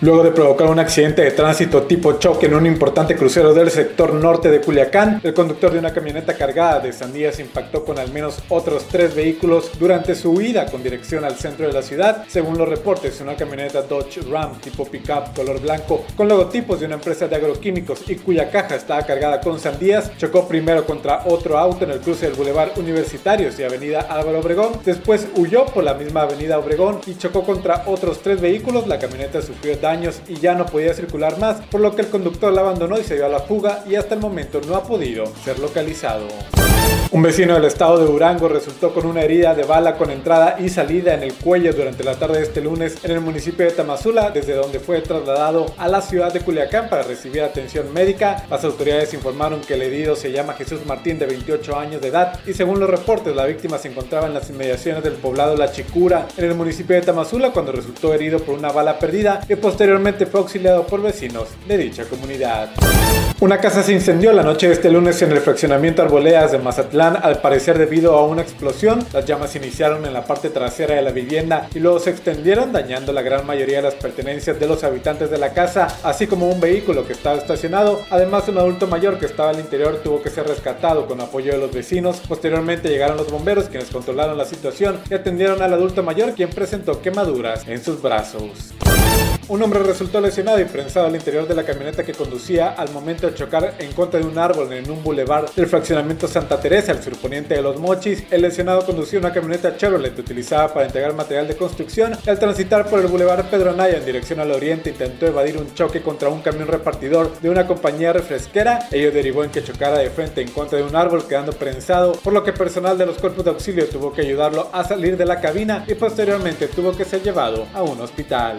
Luego de provocar un accidente de tránsito tipo choque en un importante crucero del sector norte de Culiacán, el conductor de una camioneta cargada de sandías impactó con al menos otros tres vehículos durante su huida con dirección al centro de la ciudad. Según los reportes, una camioneta Dodge Ram tipo pickup color blanco con logotipos de una empresa de agroquímicos y cuya caja estaba cargada con sandías chocó primero contra otro auto en el cruce del Boulevard Universitarios y Avenida Álvaro Obregón. Después huyó por la misma Avenida Obregón y chocó contra otros tres vehículos. La camioneta sufrió años y ya no podía circular más, por lo que el conductor la abandonó y se dio a la fuga y hasta el momento no ha podido ser localizado. Un vecino del estado de Durango resultó con una herida de bala con entrada y salida en el cuello durante la tarde de este lunes en el municipio de Tamazula, desde donde fue trasladado a la ciudad de Culiacán para recibir atención médica. Las autoridades informaron que el herido se llama Jesús Martín de 28 años de edad y según los reportes la víctima se encontraba en las inmediaciones del poblado La Chicura en el municipio de Tamazula cuando resultó herido por una bala perdida y posteriormente fue auxiliado por vecinos de dicha comunidad. Una casa se incendió la noche de este lunes en el fraccionamiento Arboledas de Mazatlán, al parecer debido a una explosión. Las llamas iniciaron en la parte trasera de la vivienda y luego se extendieron dañando la gran mayoría de las pertenencias de los habitantes de la casa, así como un vehículo que estaba estacionado. Además, un adulto mayor que estaba al interior tuvo que ser rescatado con apoyo de los vecinos. Posteriormente llegaron los bomberos quienes controlaron la situación y atendieron al adulto mayor quien presentó quemaduras en sus brazos. Un hombre resultó lesionado y prensado al interior de la camioneta que conducía al momento de chocar en contra de un árbol en un bulevar del fraccionamiento Santa Teresa, al surponiente de Los Mochis. El lesionado conducía una camioneta Chevrolet utilizada para entregar material de construcción al transitar por el bulevar Pedro Anaya en dirección al oriente intentó evadir un choque contra un camión repartidor de una compañía refresquera. Ello derivó en que chocara de frente en contra de un árbol quedando prensado, por lo que personal de los cuerpos de auxilio tuvo que ayudarlo a salir de la cabina y posteriormente tuvo que ser llevado a un hospital.